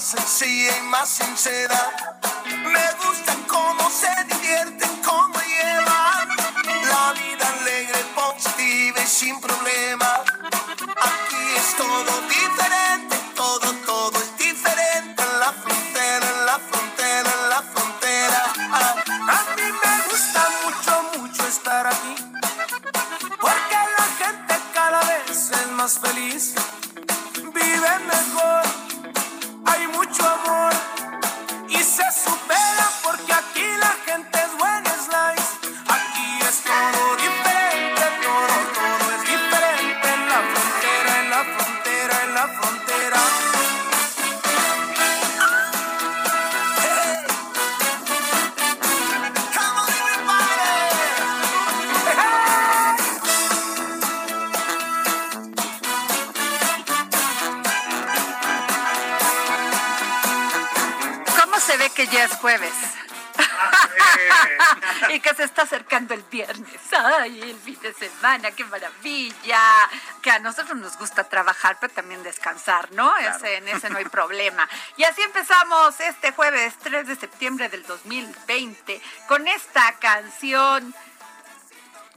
Más sencilla y más sincera. Me gusta cómo se divierten, cómo llevan la vida alegre, positiva y sin problema. Aquí es todo diferente, nosotros nos gusta trabajar, pero también descansar, ¿no? Ese, en ese no hay problema. Y así empezamos este jueves 3 de septiembre del 2020 con esta canción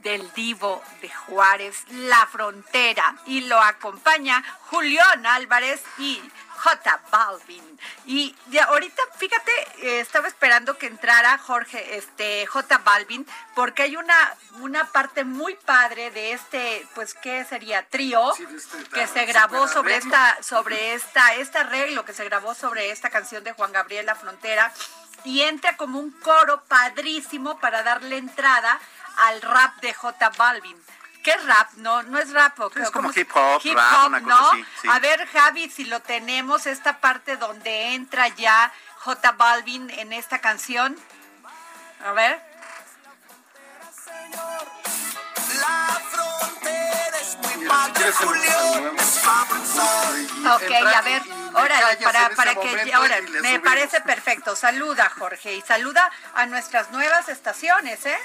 del divo de Juárez, La Frontera, y lo acompaña Julián Álvarez y J Balvin. Y de ahorita, fíjate, eh, estaba esperando que entrara Jorge, este J Balvin, porque hay una, una parte muy padre de este, pues, ¿qué sería? Trío Sí, este que se grabó sobre arreglo. esta, sobre esta, este arreglo que se grabó sobre esta canción de Juan Gabriel La Frontera. Y entra como un coro padrísimo para darle entrada al rap de J Balvin. ¿Qué es rap? No, no es rap. ¿o qué? Es como ¿Cómo se- hip hop, hip rap, hop, una cosa ¿no? así, sí. A ver, Javi, si lo tenemos, esta parte donde entra ya J Balvin en esta canción. A ver. La frontera es muy padre, Julio. Ok, a ver, órale, para, ese para que ahora me subimos. parece perfecto. Saluda, Jorge, y saluda a nuestras nuevas estaciones, ¿eh?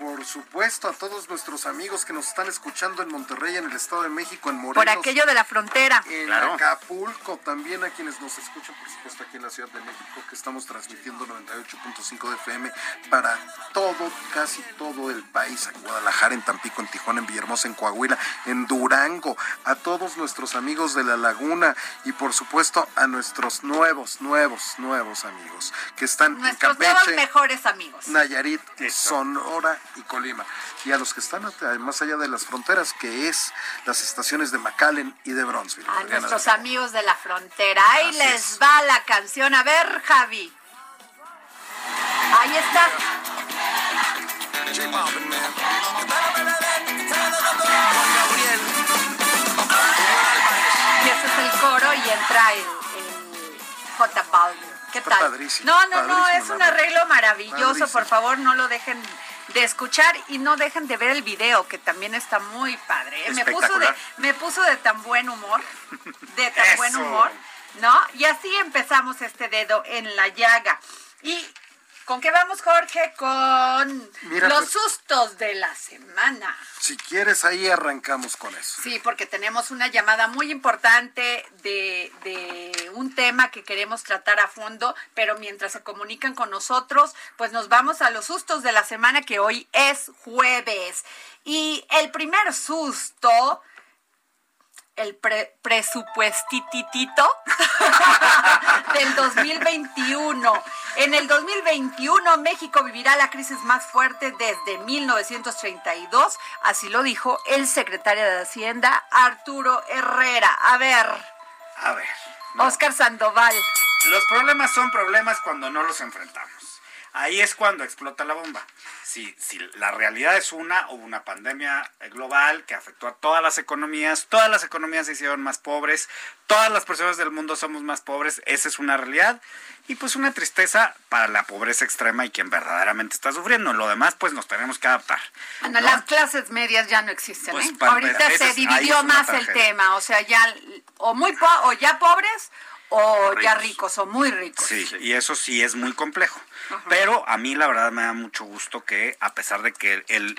Por supuesto, a todos nuestros amigos que nos están escuchando en Monterrey, en el Estado de México, en Morelos. Por aquello de la frontera. En Claro. Acapulco, también a quienes nos escuchan, por supuesto, aquí en la Ciudad de México, que estamos transmitiendo 98.5 de FM para todo, casi todo el país, en Guadalajara, en Tampico, en Tijuana, en Villahermosa, en Coahuila, en Durango, a todos nuestros amigos de la Laguna y, por supuesto, a nuestros nuevos, nuevos, nuevos amigos que están Nuestros en nuevos Campeche, mejores amigos. Nayarit, Eso. Sonora y Colima. Y a los que están at- más allá de las fronteras, que es las estaciones de McAllen y de Bronzeville. A nuestros amigos de la frontera. Ahí Así les es. va la canción. A ver, Javi. Ahí está. Y ese es el coro y entra el, el J Balvin. ¿Qué tal? padrísimo, no, no, no, es un arreglo maravilloso. Padrísimo. Por favor, no lo dejen de escuchar y no dejen de ver el video, que también está muy padre. ¿eh? Me puso, de, me puso de tan buen humor, de tan buen humor, ¿no? Y así empezamos este dedo en la llaga. Y ¿Con qué vamos, Jorge? Con los pues, sustos de la semana. Si quieres, ahí arrancamos con eso. Sí, porque tenemos una llamada muy importante de, de, un tema que queremos tratar a fondo, pero mientras se comunican con nosotros, pues nos vamos a los sustos de la semana, que hoy es jueves. Y el primer susto el presupuestitito del 2021. En el 2021 México vivirá la crisis más fuerte desde 1932, así lo dijo el secretario de Hacienda Arturo Herrera. A ver. A ver. Oscar Sandoval. Los problemas son problemas cuando no los enfrentamos. Ahí es cuando explota la bomba si, si la realidad es una, hubo una pandemia global que afectó a todas las economías, todas las economías se hicieron más pobres, todas las personas del mundo somos más pobres, esa es una realidad y pues una tristeza para la pobreza extrema y quien verdaderamente está sufriendo. Lo demás pues nos tenemos que adaptar. Bueno, las clases medias ya no existen. Pues, ¿eh? Ahorita se dividió más el tema, o sea, ya o muy o ya pobres o ya ricos o muy ricos. Sí, y eso sí es muy complejo. Pero a mí la verdad me da mucho gusto que a pesar de que el,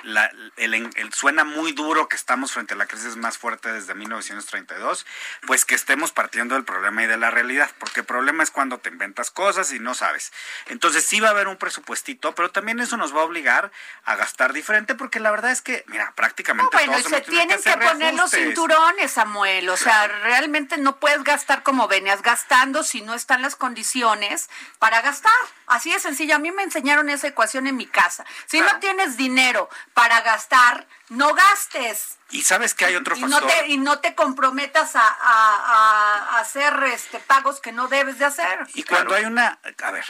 el, suena muy duro que estamos frente a la crisis más fuerte desde 1932, pues que estemos partiendo del problema y de la realidad, porque el problema es cuando te inventas cosas y no sabes. Entonces sí va a haber un presupuestito, pero también eso nos va a obligar a gastar diferente, porque la verdad es que, mira, prácticamente... bueno, se tienen que, poner los cinturones, Samuel, o sea, realmente no puedes gastar como venías gastando si no están las condiciones para gastar. Así es sencillo. A mí me enseñaron esa ecuación en mi casa. Si no tienes dinero para gastar, no gastes. Y sabes que hay otro factor. Y no te, y no te comprometas a, hacer este pagos que no debes de hacer. Y cuando hay una, a ver,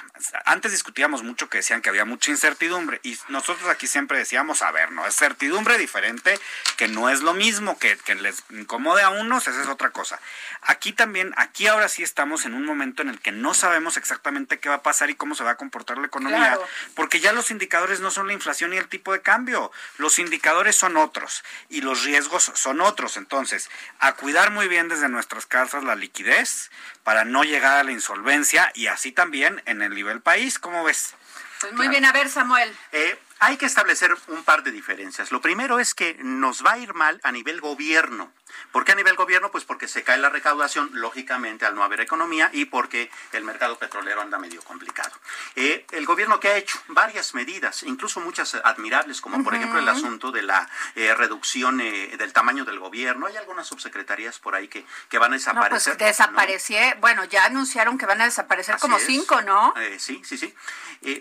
antes discutíamos mucho que decían que había mucha incertidumbre y nosotros aquí siempre decíamos, a ver, no, es certidumbre diferente, que no es lo mismo, que, que les incomode a unos, esa es otra cosa. Aquí también, aquí ahora sí estamos en un momento en el que no sabemos exactamente qué va a pasar y cómo se va a comportar la economía, porque ya los indicadores no son la inflación y el tipo de cambio, los indicadores son otros y los riesgos son otros. Entonces, a cuidar muy bien desde nuestras casas la liquidez para no llegar a la insolvencia y así también en el nivel país. ¿Cómo ves? Pues muy bien, a ver, Samuel. Eh, hay que establecer un par de diferencias. Lo primero es que nos va a ir mal a nivel gobierno. ¿Por qué a nivel gobierno? Pues porque se cae la recaudación, lógicamente, al no haber economía y porque el mercado petrolero anda medio complicado. Eh, el gobierno que ha hecho varias medidas, incluso muchas admirables, como por ejemplo el asunto de la eh, reducción eh, del tamaño del gobierno. Hay algunas subsecretarías por ahí que, que van a desaparecer. No, pues bueno, ya anunciaron que van a desaparecer como cinco, ¿no? sí, sí, sí.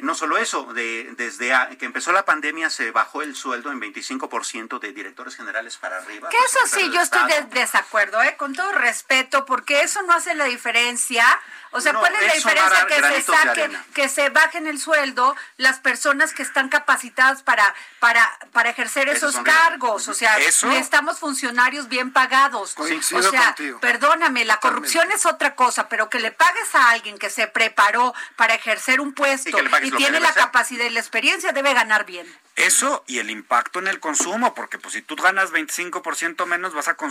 no solo eso, de, desde que empezó la pandemia se bajó el sueldo en 25% de directores generales para arriba. Que eso sí, yo estoy de desacuerdo, ¿eh? con todo respeto, porque eso no hace la diferencia o sea, ¿cuál es la diferencia que se saque, que se bajen el sueldo las personas que están capacitadas para, para, para ejercer esos cargos? O sea, estamos funcionarios bien pagados. o sea, perdóname, la corrupción es otra cosa, pero que le pagues a alguien que se preparó para ejercer un puesto y, tiene la capacidad y la experiencia, debe ganar bien. Eso y el impacto en el consumo, porque pues si tú ganas 25% menos, vas a consumir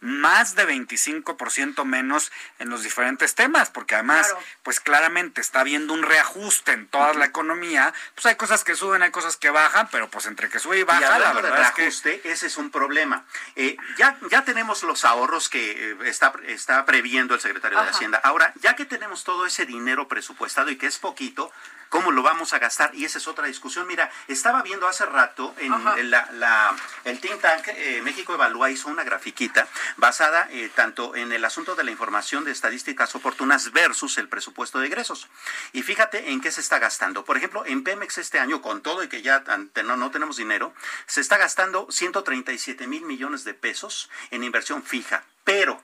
más de 25% menos en los diferentes temas porque además, pues claramente está habiendo un reajuste en toda la economía, pues hay cosas que suben, hay cosas que bajan, pero pues entre que sube y baja, la verdad reajuste, es que... ese es un problema. Eh, ya, ya tenemos los ahorros que eh, está, está previendo el secretario de Hacienda. Ahora, ya que tenemos todo ese dinero presupuestado y que es poquito, ¿Cómo lo vamos a gastar? Y esa es otra discusión. Mira, estaba viendo hace rato en, la, el think tank eh, México Evalúa hizo una grafiquita basada eh, tanto en el asunto de la información de estadísticas oportunas versus el presupuesto de egresos. Y fíjate en qué se está gastando. Por ejemplo, en Pemex este año, con todo y que ya no, no tenemos dinero, se está gastando 137 mil millones de pesos en inversión fija. Pero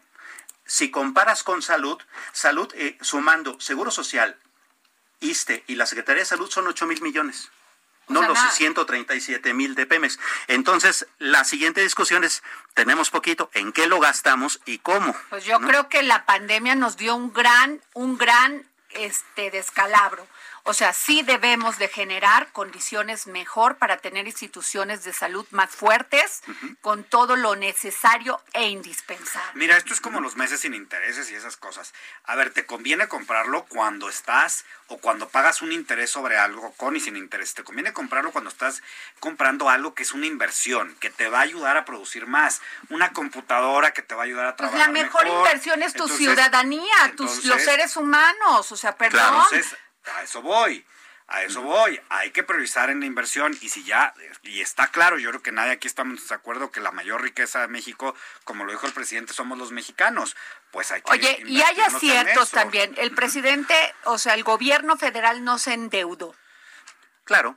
si comparas con salud, salud eh, sumando seguro social, ISTE y la Secretaría de Salud son 8 mil millones. No los 137 mil de Pemex. Entonces, la siguiente discusión es, tenemos poquito, ¿en qué lo gastamos y cómo? Pues yo creo que la pandemia nos dio un gran, un gran este descalabro. O sea, sí debemos de generar condiciones mejor para tener instituciones de salud más fuertes, con todo lo necesario e indispensable. Mira, esto es como los meses sin intereses y esas cosas. A ver, te conviene comprarlo cuando estás o cuando pagas un interés sobre algo con y sin interés. Te conviene comprarlo cuando estás comprando algo que es una inversión, que te va a ayudar a producir más. Una computadora que te va a ayudar a Pues trabajar la mejor mejor. inversión es tu Entonces, ciudadanía, tus, los seres humanos. O sea, perdón. Entonces, a eso voy. A eso voy. Hay que priorizar en la inversión y si ya, y está claro, yo creo que nadie aquí estamos de acuerdo que la mayor riqueza de México, como lo dijo el presidente, somos los mexicanos. Pues hay que Oye, y hay aciertos también. El presidente, o sea, el gobierno federal no se endeudó. Claro,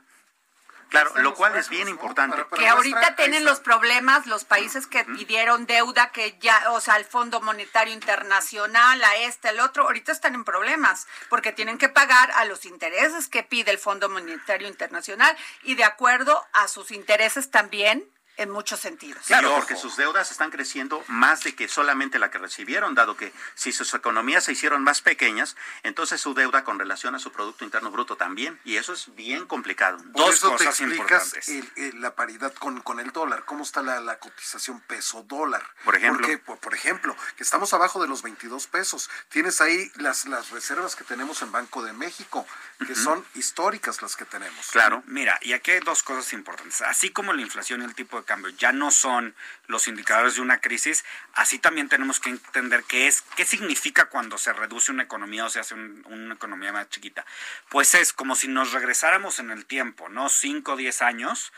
claro, lo cual es bien importante. Para- para que ahorita tienen los problemas los países que pidieron deuda, que ya, o sea, al Fondo Monetario Internacional, a este, al otro, ahorita están en problemas porque tienen que pagar a los intereses que pide el Fondo Monetario Internacional y de acuerdo a sus intereses también en muchos sentidos. Claro, porque sus deudas están creciendo más de que solamente la que recibieron, dado que si sus economías se hicieron más pequeñas, entonces su deuda con relación a su Producto Interno Bruto también, y eso es bien complicado. Por Dos eso cosas te explicas el- el- la paridad con, con el dólar, cómo está la, la cotización peso-dólar. Por ejemplo. Porque, por, por ejemplo, que estamos abajo de los 22 pesos. Tienes ahí las, las reservas que tenemos en Banco de México, que son históricas las que tenemos. Claro. Mira, y aquí hay dos cosas importantes. Así como la inflación y el tipo de cambio ya no son los indicadores de una crisis, así también tenemos que entender qué es, qué significa cuando se reduce una economía o se hace un- una economía más chiquita. Pues es como si nos regresáramos en el tiempo, ¿no? 5 o 10 años,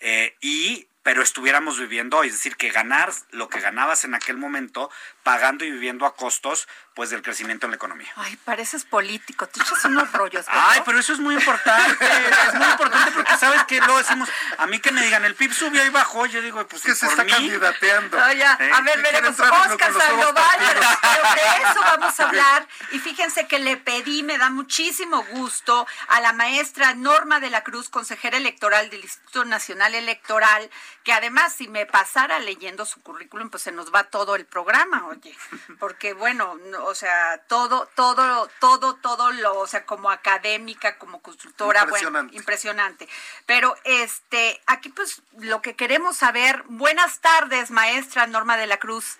eh, y pero estuviéramos viviendo es decir, que ganar lo que ganabas en aquel momento, pagando y viviendo a costos, pues del crecimiento en la economía. Ay, pareces político, te echas unos rollos. ¿verdad? Ay, pero eso es muy importante. es muy importante porque sabes que luego decimos, a mí que me digan, el PIB subió y bajó, yo digo, pues Es que se está mí. candidateando. No, ya, ¿Eh? a ver, veremos. Oscar Sandoval, pero de eso vamos a hablar. Y fíjense que le pedí, me da muchísimo gusto, a la maestra Norma de la Cruz, consejera electoral del Instituto Nacional Electoral, que además, si me pasara leyendo su currículum, pues se nos va todo el programa, oye. Porque, bueno, no, o sea, todo, todo, todo, todo lo, o sea, como académica, como consultora, bueno, Impresionante. impresionante. Pero este, aquí pues lo que queremos saber, buenas tardes, maestra Norma de la Cruz.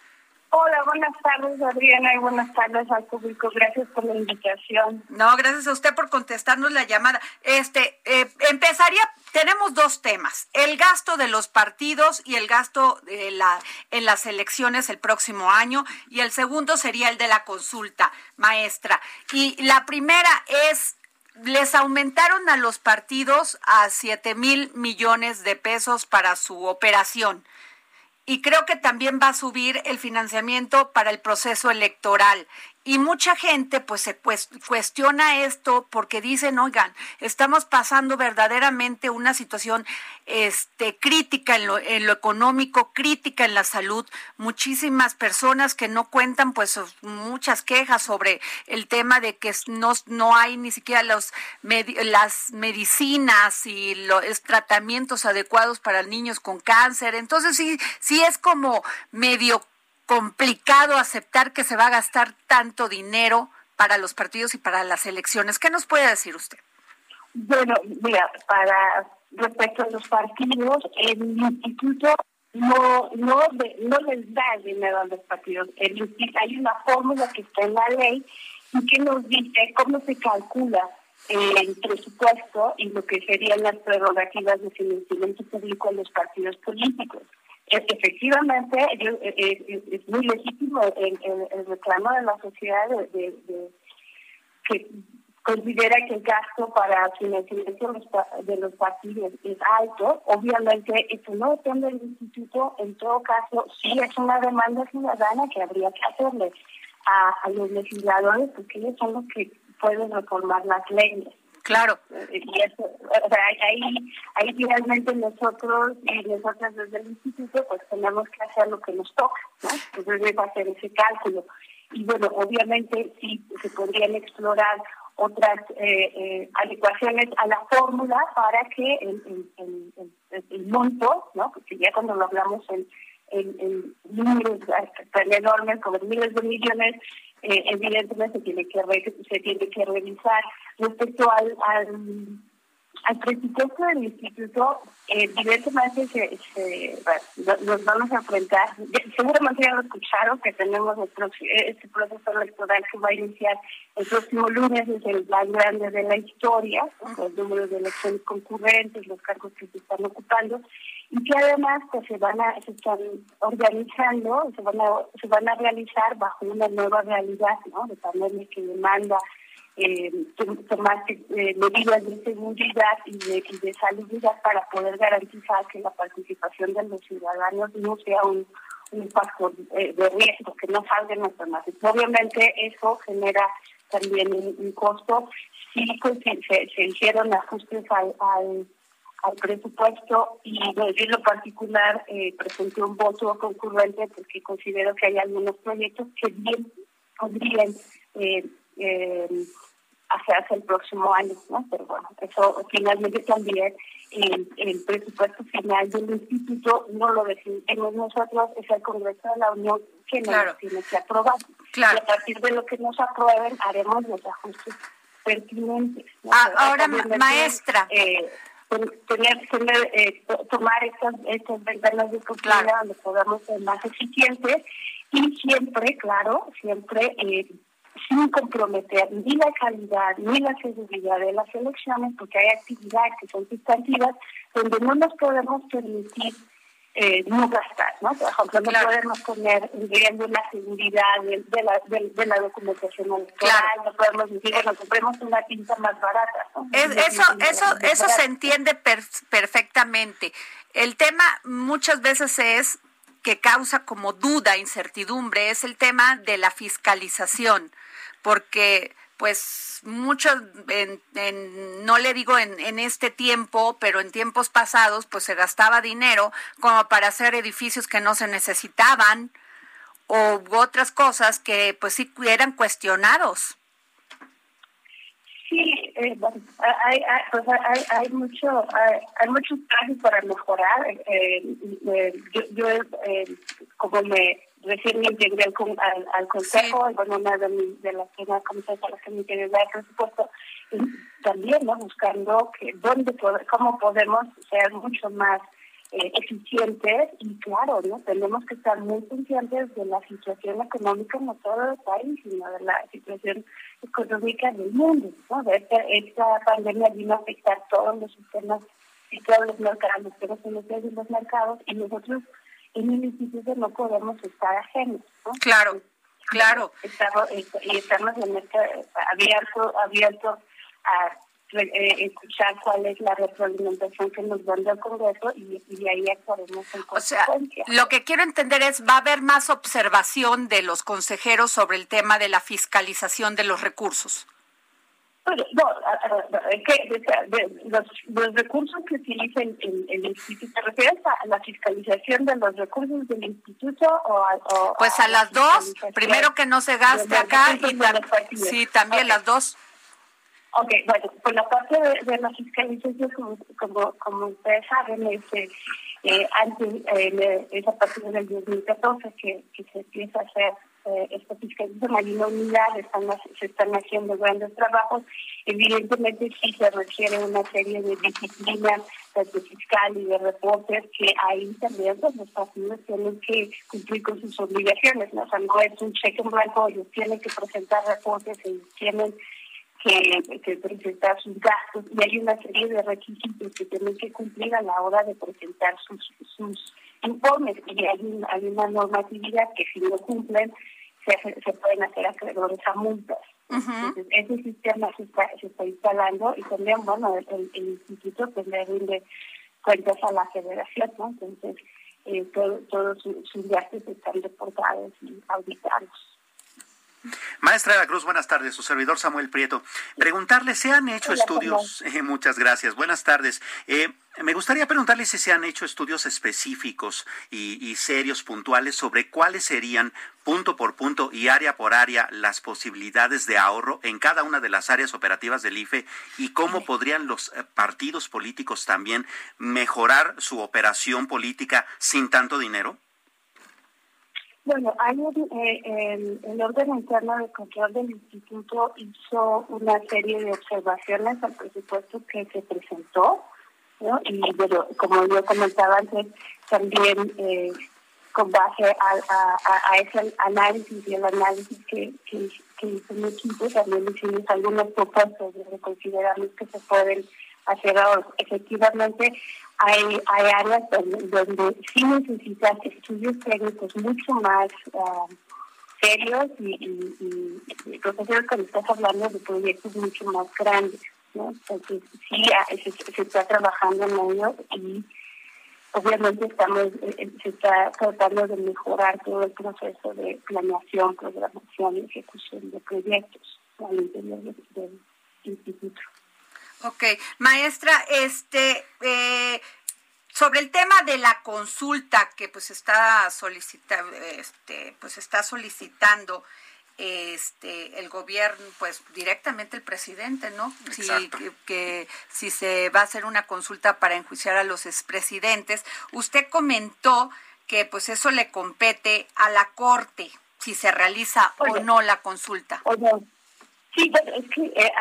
Hola, buenas tardes Adriana y buenas tardes al público. Gracias por la invitación. No, gracias a usted por contestarnos la llamada. Este, eh, empezaría, tenemos dos temas, el gasto de los partidos y el gasto de la, en las elecciones el próximo año, y el segundo sería el de la consulta, maestra. Y la primera es, les aumentaron a los partidos a 7 mil millones de pesos para su operación. Y creo que también va a subir el financiamiento para el proceso electoral. Y mucha gente pues se cues- cuestiona esto porque dicen, oigan, estamos pasando verdaderamente una situación este, crítica en lo, en lo económico, crítica en la salud. Muchísimas personas que no cuentan pues muchas quejas sobre el tema de que no, no hay ni siquiera los las medicinas y los tratamientos adecuados para niños con cáncer. Entonces sí, sí es como medio complicado aceptar que se va a gastar tanto dinero para los partidos y para las elecciones. ¿Qué nos puede decir usted? Bueno, mira, para respecto a los partidos, el instituto no no no les da el dinero a los partidos. El hay una fórmula que está en la ley y que nos dice cómo se calcula el presupuesto y lo que serían las prerrogativas de financiamiento público a los partidos políticos. Efectivamente, eh, eh, es muy legítimo el, reclamo de la sociedad de- que considera que el gasto para financiamiento de los, pa- de los partidos es alto. Obviamente, esto no depende del instituto. En todo caso, sí es una demanda ciudadana que habría que hacerle a los legisladores, porque ellos son los que pueden reformar las leyes. Claro. Eh, Y eso, o sea, ahí, ahí finalmente nosotros y nosotras desde el instituto pues tenemos que hacer lo que nos toca, ¿no? Entonces hacer ese cálculo. Y bueno, obviamente sí se podrían explorar otras eh, eh, adecuaciones a la fórmula para que el, el, el, el- monto, ¿no? Porque ya cuando lo hablamos en, en, números tan enormes como miles de millones, eh, evidentemente se tiene que se tiene que revisar. Respecto al, al al presupuesto del instituto, evidentemente se, se, nos vamos a enfrentar, seguramente ya lo escucharon, que tenemos este proceso electoral que va a iniciar el próximo lunes, es el más grande de la historia, los números de elecciones concurrentes, los cargos que se están ocupando, y que además pues, se van a se están organizando, se van a, se van a realizar bajo una nueva realidad, ¿no? De pandemia que demanda eh, eh, medidas de seguridad y de, y de salubridad para poder garantizar que la participación de los ciudadanos no sea un, un factor eh, de riesgo, que no salgan enfermedades. Obviamente eso genera también un, costo. Sí, pues, se, se, hicieron ajustes al, al, al presupuesto y yo en lo particular eh, presenté un voto concurrente porque considero que hay algunos proyectos que bien podrían eh, eh, hacia, el próximo año, ¿no? Pero bueno, eso finalmente también el, el presupuesto final del instituto no lo decidimos nosotros, es el Congreso de la Unión que nos tiene que aprobar. Y a partir de lo que nos aprueben haremos los ajustes pertinentes. Ah, ahora, maestra. Eh, tener, tener eh, tomar estas, estas ventanas de oportunidad donde podamos ser más eficientes y siempre, claro, siempre eh, sin comprometer ni la calidad ni la seguridad de las elecciones, porque hay actividades que son sustantivas donde no nos podemos permitir eh, no gastar, ¿no? Por ejemplo, no podemos poner en la seguridad de, la, de, la documentación electoral, no podemos decir, bueno, compremos una tinta más barata. eso, eso, eso se entiende perfectamente. El tema muchas veces es que causa como duda, incertidumbre, es el tema de la fiscalización porque pues muchos, en, no le digo en, en, este tiempo, pero en tiempos pasados, pues se gastaba dinero como para hacer edificios que no se necesitaban o otras cosas que pues sí eran cuestionados. Sí, eh, hay, hay, hay, hay, mucho, hay, hay muchos casos para mejorar. Eh, eh, yo, yo como me recién me integré al, al, consejo, sí. bueno, una de, de las primeras comisiones a las que me integré al presupuesto, y también ¿no? buscando que dónde cómo podemos ser mucho más eh, eficientes y claro, ¿no? tenemos que estar muy conscientes de la situación económica no solo del país, sino de la situación económica del mundo. ¿no? De esta, esta pandemia vino a afectar todos los sistemas y todos los mercados, los en los mercados y nosotros en el instituto no podemos estar ajenos. ¿no? Claro, claro. Estamos, y estamos en este abierto, abierto a eh, escuchar cuál es la retroalimentación que nos dan del Congreso y, y ahí actuaremos en O sea, lo que quiero entender es, ¿va a haber más observación de los consejeros sobre el tema de la fiscalización de los recursos? No, que, los, los, recursos que utiliza el, el, instituto, ¿te refieres a la fiscalización de los recursos del instituto o a, Pues a, las dos, primero que no se gaste acá y sí, también las dos. Ok, bueno, pues la parte de, la fiscalización, como, como, como ustedes saben, es, eh, antes, eh, es a partir del 2014 que, que se empieza a hacer eh, esta fiscalización, hay una unidad, están, se están haciendo grandes trabajos. Evidentemente sí se requiere una serie de disciplinas, tanto fiscal y de reportes, que ahí también pues, los partidos tienen que cumplir con sus obligaciones. ¿no? Es un cheque en blanco, ellos tienen que presentar reportes, ellos tienen que, que, presentar sus gastos y hay una serie de requisitos que tienen que cumplir a la hora de presentar sus, sus informes y hay, hay una normatividad que si no cumplen se, se pueden hacer acreedores a multas. Entonces, ese sistema se está, se está instalando y también, bueno, el, el instituto pues le rinde cuentas a la federación, ¿no? Entonces, eh, todos sus gastos están reportados y auditados. Maestra de la Cruz, buenas tardes. Su servidor Samuel Prieto. Preguntarle, ¿se han hecho estudios? Eh, muchas gracias. Buenas tardes. Eh, me gustaría preguntarle si se han hecho estudios específicos y, serios, puntuales, sobre cuáles serían, punto por punto y área por área, las posibilidades de ahorro en cada una de las áreas operativas del IFE y cómo podrían los eh, partidos políticos también mejorar su operación política sin tanto dinero. Bueno, hay eh, el, órgano interno de control del instituto hizo una serie de observaciones al presupuesto que se presentó, y como yo comentaba antes, también eh, con base a, ese análisis y el análisis que, que, hizo mi equipo, también hicimos algunas propuestas donde consideramos que se pueden hacer ahora. Efectivamente, hay, hay áreas donde, sí necesitan estudios técnicos mucho más ah, serios y, y, y, cuando estás hablando de proyectos mucho más grandes, ¿no? Entonces sí ah, se, está trabajando en ello y obviamente estamos eh, eh, se está tratando de mejorar todo el proceso de planeación, programación y ejecución de proyectos al interior del instituto. Ok, maestra, este, eh, sobre el tema de la consulta que pues está solicitando, este, pues está solicitando este el gobierno pues directamente el presidente no si que, si se va a hacer una consulta para enjuiciar a los expresidentes. Usted comentó que pues eso le compete a la corte si se realiza o no la consulta Sí, es que eh,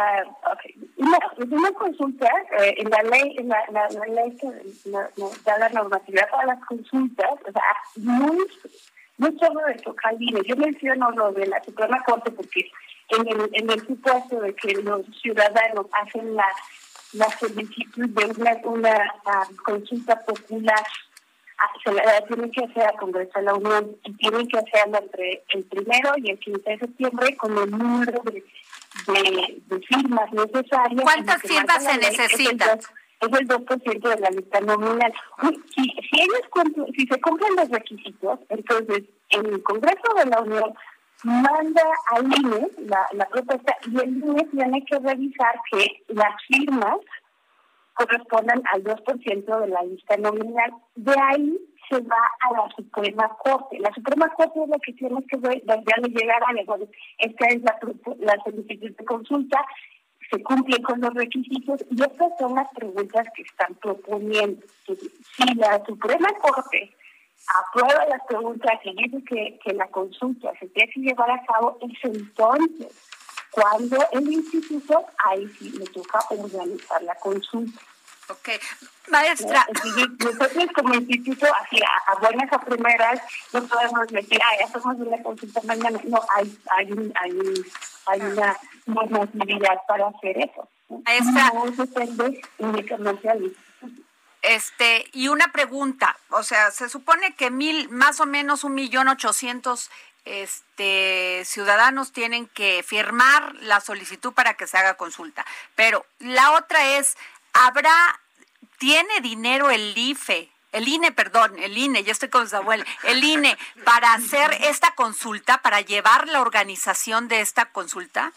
uh, una, consulta, eh, en la ley, en la, ley que da la normatividad para las consultas, o sea, no, no solo de tocar Yo menciono lo de la Suprema Corte porque en el, en el supuesto de que los ciudadanos hacen la, la solicitud de una, una ah, consulta popular ah, se tienen que hacer al Congreso de la Unión y tienen que hacerlo entre el primero y el 15 de septiembre con el número de de, firmas necesarias. ¿Cuántas firmas se necesitan? Es el 2% de la lista nominal. Si, si, ellos si se cumplen los requisitos, entonces el Congreso de la Unión manda al INE la, la propuesta y el INE tiene que revisar que las firmas correspondan al 2% de la lista nominal. De ahí se va a la Suprema Corte. La Suprema Corte es la que tiene que ver, ya le llegará, esta es la, la solicitud de consulta, se cumple con los requisitos y estas son las preguntas que están proponiendo. Si la Suprema Corte aprueba las preguntas y dice que, que la consulta se tiene que llevar a cabo, es entonces cuando el instituto ahí sí le toca organizar la consulta. Ok, maestra. Nosotros como instituto, así a, buenas a primeras, no podemos decir, ah, ya somos una consulta mañana. No, hay, hay, hay, hay una normatividad para hacer eso. Maestra. No depende únicamente este, y una pregunta, o sea, se supone que mil, más o menos un millón ochocientos este, ciudadanos tienen que firmar la solicitud para que se haga consulta. Pero la otra es, ¿habrá, tiene dinero el IFE, el INE, perdón, el INE, yo estoy con Samuel, el INE, para hacer esta consulta, para llevar la organización de esta consulta?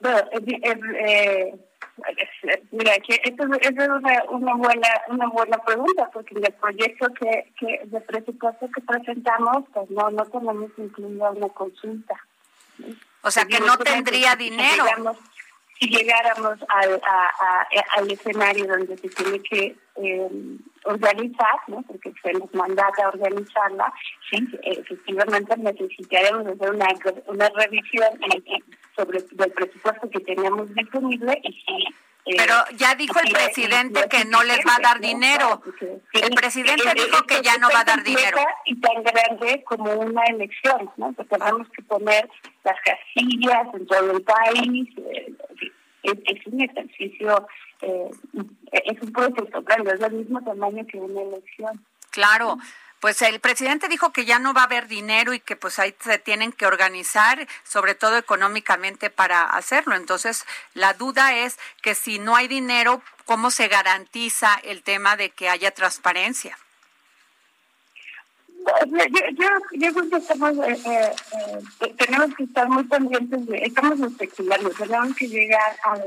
Bueno, eh, mira, que esto, es una, una, buena una buena pregunta, porque en el proyecto que, que de presupuesto que presentamos, pues no, no tenemos incluida una consulta. O sea, que no tendría dinero llegáramos al, al escenario donde se tiene que eh, organizar, ¿no? porque se nos mandata organizarla, sí, efectivamente necesitaríamos hacer una, una revisión sobre el presupuesto que tenemos disponible y si pero ya dijo el presidente que no les va a dar dinero. El presidente dijo que ya no va a dar dinero. Y tan grande como una elección, ¿no? Porque tenemos que poner las casillas en todo el país. Eh, es, un ejercicio, eh, es un proceso grande, es del mismo tamaño que una elección. Claro pues el presidente dijo que ya no va a haber dinero y que pues ahí se tienen que organizar, sobre todo económicamente para hacerlo. Entonces, la duda es que si no hay dinero, ¿cómo se garantiza el tema de que haya transparencia? Yo, yo, creo que estamos, eh, eh, eh, tenemos que estar muy pendientes, de, estamos especulando, tenemos que llegar al,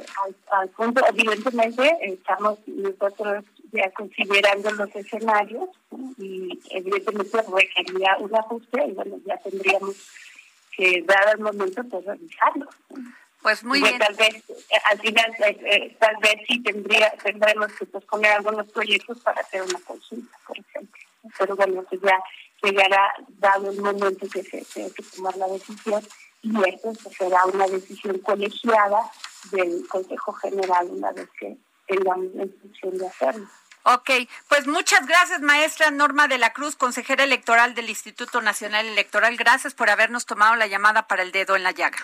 al punto, evidentemente estamos nosotros ya considerando los escenarios y evidentemente requería un ajuste y bueno, ya tendríamos que, dar el momento, pues revisarlo. Pues muy bien. Tal vez, eh, al final, eh, eh, tal vez sí tendría, tendremos que posponer algunos proyectos para hacer una consulta, por ejemplo. Pero bueno, pues ya llegará dado el momento que se tiene que tomar la decisión y esto será una decisión colegiada del Consejo General una vez que tengamos la instrucción de hacerlo. Ok, pues muchas gracias, maestra Norma de la Cruz, consejera electoral del Instituto Nacional Electoral. Gracias por habernos tomado la llamada para el dedo en la llaga.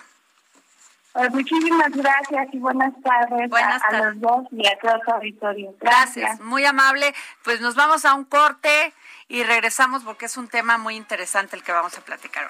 Pues muchísimas gracias y buenas tardes a, los dos y a todos los auditorios. Gracias, muy amable. Pues nos vamos a un corte y regresamos porque es un tema muy interesante el que vamos a platicar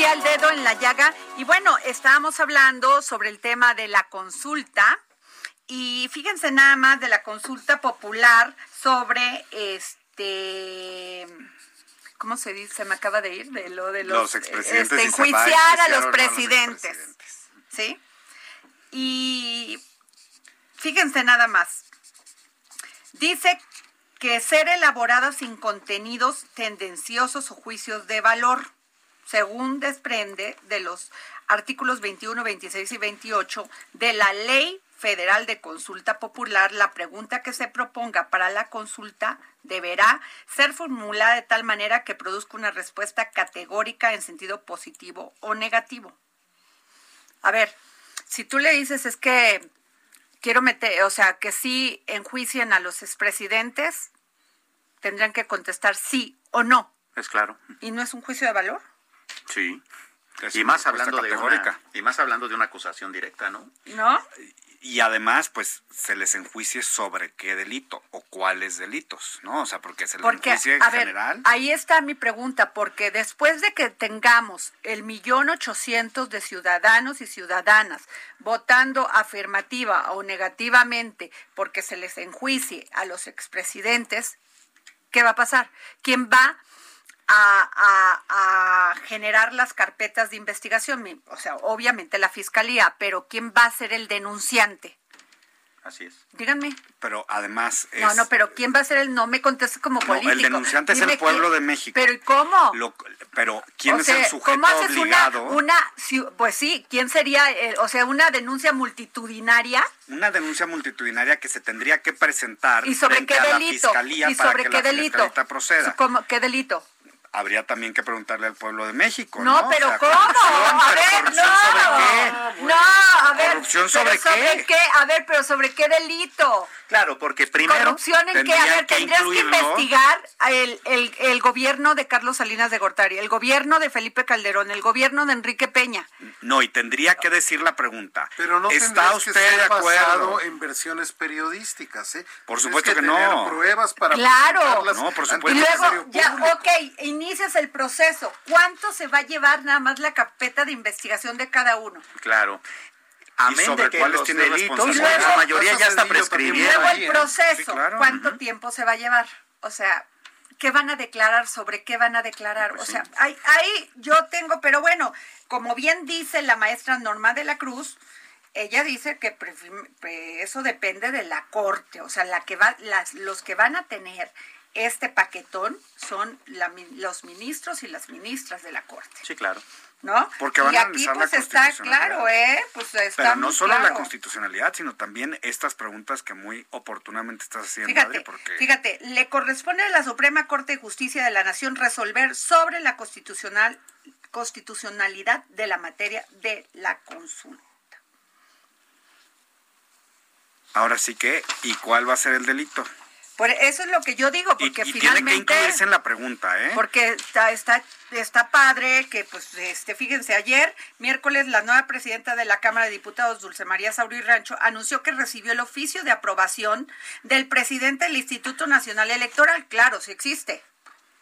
Aquí al dedo en la llaga y bueno, estábamos hablando sobre el tema de la consulta y fíjense nada más de la consulta popular sobre este ¿cómo se dice? Se me acaba de ir de lo de los, expresidentes este, enjuiciar a los presidentes. ¿Sí? Y fíjense nada más. Dice que ser elaborada sin contenidos tendenciosos o juicios de valor según desprende de los artículos 21, 26 y 28 de la Ley Federal de Consulta Popular, la pregunta que se proponga para la consulta deberá ser formulada de tal manera que produzca una respuesta categórica en sentido positivo o negativo. A ver, si tú le dices es que quiero meter, o sea, que sí enjuicien a los expresidentes, tendrán que contestar sí o no. Es claro. ¿Y no es un juicio de valor? Sí. y más hablando de una, y más hablando de una acusación directa, ¿no? ¿No? Y además, pues, se les enjuicie sobre qué delito o cuáles delitos, ¿no? O sea, porque se les enjuicie en general. Ahí está mi pregunta, porque después de que tengamos el millón ochocientos de ciudadanos y ciudadanas votando afirmativa o negativamente porque se les enjuicie a los expresidentes, ¿qué va a pasar? ¿Quién va a, generar las carpetas de investigación. O sea, obviamente la fiscalía, pero ¿quién va a ser el denunciante? Así es. Díganme. Pero además es... No, no, pero ¿quién va a ser el...? No me conteste como político. el denunciante es el pueblo de México. ¿Pero y cómo? pero ¿quién es el sujeto ¿cómo haces obligado? Una, pues sí, ¿quién sería, eh, o sea, una denuncia multitudinaria? Una denuncia multitudinaria que se tendría que presentar ¿Y sobre qué delito? la fiscalía ¿Y sobre para qué delito? proceda. ¿Cómo, ¿Qué delito? Habría también que preguntarle al pueblo de México. No, pero ¿cómo? A ver, no. ¿Sobre qué? No, a ver. ¿Corrupción sobre, qué? A ver, pero ¿sobre qué delito? Claro, porque primero. ¿Corrupción en qué? A ver, tendrías que investigar el, el, el, gobierno de Carlos Salinas de Gortari, el gobierno de Felipe Calderón, el gobierno de Enrique Peña. No, y tendría que decir la pregunta. Pero no ¿Está usted de acuerdo? en versiones periodísticas, ¿eh? Por supuesto que, no. pruebas para Claro. No, por supuesto. Y luego, ya, ok, inicias el proceso. ¿Cuánto se va a llevar nada más la carpeta de investigación de cada uno? Claro. Amén sobre de que cuáles tiene delitos, la mayoría ya está prescribiendo. luego el proceso, ¿cuánto tiempo se va a llevar? O sea, ¿qué van a declarar? ¿Sobre qué van a declarar? Pues o sea, ahí, ahí yo tengo, pero bueno, como bien dice la maestra Norma de la Cruz, ella dice que eso depende de la corte, o sea, la que va, las, los que van a tener este paquetón son los ministros y las ministras de la corte. Sí, claro. ¿no? Porque van y aquí pues está claro, ¿eh? Pues está Pero no solo la constitucionalidad, sino también estas preguntas que muy oportunamente estás haciendo. Fíjate, porque... fíjate, le corresponde a la Suprema Corte de Justicia de la Nación resolver sobre la constitucional constitucionalidad de la materia de la consulta. Ahora sí que, ¿y cuál va a ser el delito? Eso es lo que yo digo, porque y, finalmente... Tiene que incluirse en la pregunta, ¿eh? Porque está, está, está padre que, pues, este, fíjense, ayer, miércoles, la nueva presidenta de la Cámara de Diputados, Dulce María Sauri Rancho, anunció que recibió el oficio de aprobación del presidente del Instituto Nacional Electoral. Claro, sí existe.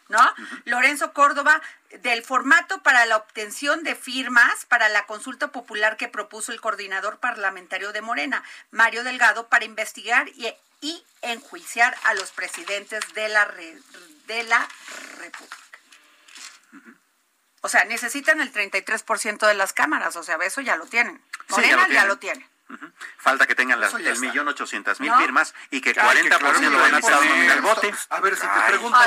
¿no? Lorenzo Córdoba, del formato para la obtención de firmas para la consulta popular que propuso el coordinador parlamentario de Morena, Mario Delgado, para investigar y, y enjuiciar a los presidentes de la, de la República. O sea, necesitan el 33% de las cámaras, o sea, eso ya lo tienen. Morena ya lo tiene. Falta que tengan las, el millón ochocientas mil firmas y que 40% lo van a en el bote. A ver, si te pregunto